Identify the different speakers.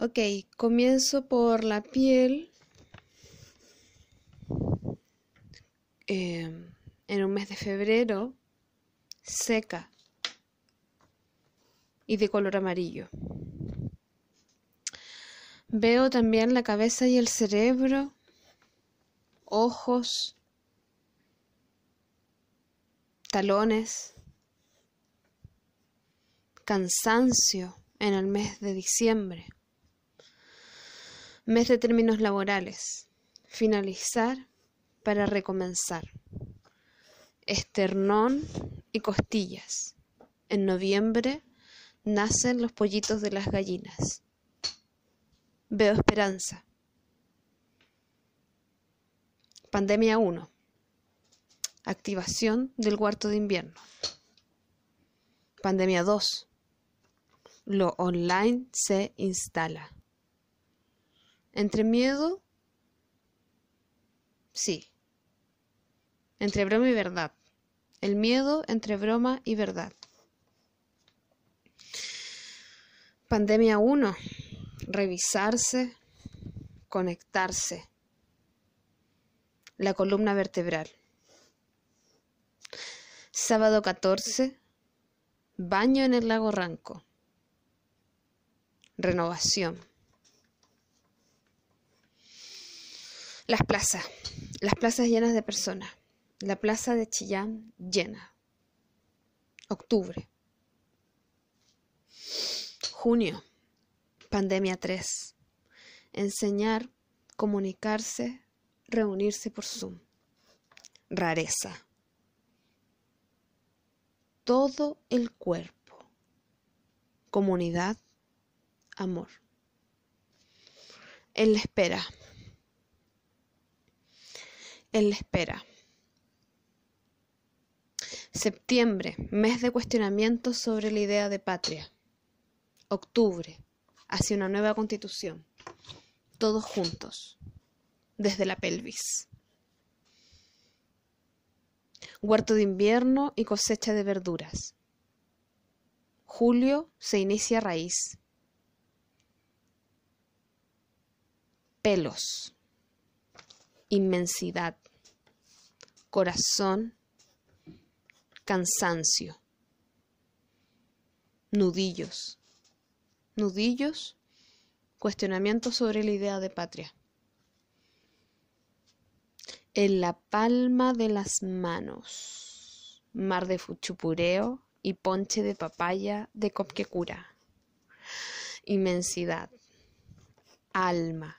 Speaker 1: Ok, comienzo por la piel. Em, en un mes de febrero, seca y de color amarillo. Veo también la cabeza y el cerebro, ojos, talones, cansancio en el mes de diciembre, mes de términos laborales, finalizar para recomenzar, esternón y costillas. En noviembre nacen los pollitos de las gallinas. Veo esperanza. Pandemia 1. Activación del cuarto de invierno. Pandemia 2. Lo online se instala. Entre miedo, sí. Entre broma y verdad. El miedo entre broma y verdad. Pandemia 1 revisarse, conectarse. La columna vertebral. Sábado 14, baño en el lago Ranco. Renovación. Las plazas. Las plazas llenas de personas. La plaza de Chillán llena. Octubre. Junio. Pandemia 3. Enseñar, comunicarse, reunirse por Zoom. Rareza. Todo el cuerpo. Comunidad, amor. En la espera. En la espera. Septiembre, mes de cuestionamiento sobre la idea de patria. Octubre, hacia una nueva constitución, todos juntos, desde la pelvis. Huerto de invierno y cosecha de verduras. Julio se inicia raíz. Pelos. Inmensidad. Corazón. Cansancio. Nudillos nudillos, cuestionamientos sobre la idea de patria. En la palma de las manos, mar de fuchupureo y ponche de papaya de copquecura. Inmensidad, alma,